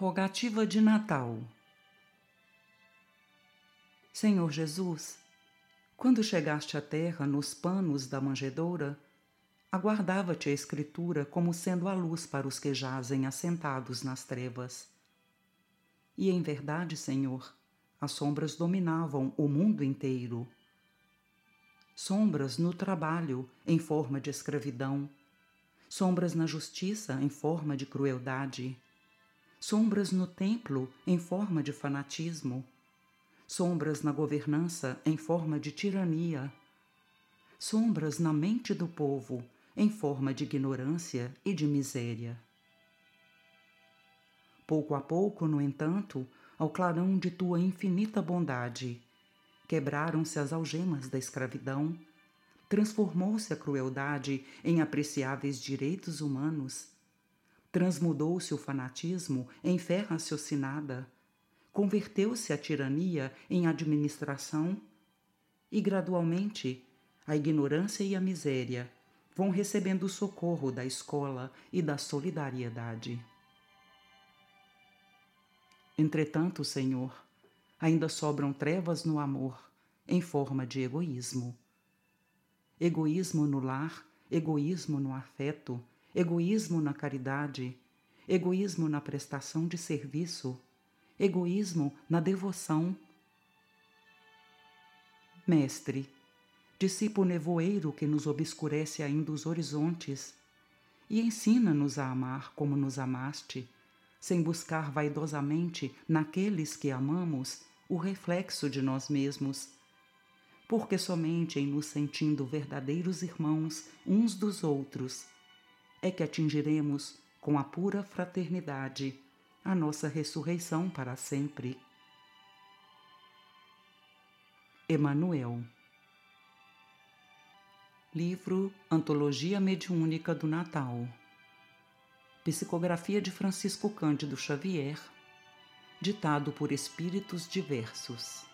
Rogativa de Natal Senhor Jesus, quando chegaste à terra nos panos da manjedoura, aguardava-te a Escritura como sendo a luz para os que jazem assentados nas trevas. E em verdade, Senhor, as sombras dominavam o mundo inteiro. Sombras no trabalho em forma de escravidão, sombras na justiça em forma de crueldade sombras no templo em forma de fanatismo, sombras na governança em forma de tirania, sombras na mente do povo em forma de ignorância e de miséria. Pouco a pouco, no entanto, ao clarão de tua infinita bondade, quebraram-se as algemas da escravidão, transformou-se a crueldade em apreciáveis direitos humanos Transmudou-se o fanatismo em fé raciocinada, converteu-se a tirania em administração e, gradualmente, a ignorância e a miséria vão recebendo o socorro da escola e da solidariedade. Entretanto, Senhor, ainda sobram trevas no amor em forma de egoísmo. Egoísmo no lar, egoísmo no afeto, egoísmo na caridade, egoísmo na prestação de serviço, egoísmo na devoção. Mestre, dissipa o nevoeiro que nos obscurece ainda os horizontes e ensina-nos a amar como nos amaste, sem buscar vaidosamente naqueles que amamos o reflexo de nós mesmos, porque somente em nos sentindo verdadeiros irmãos uns dos outros é que atingiremos, com a pura fraternidade, a nossa ressurreição para sempre. Emanuel Livro Antologia Mediúnica do Natal. Psicografia de Francisco Cândido Xavier Ditado por espíritos diversos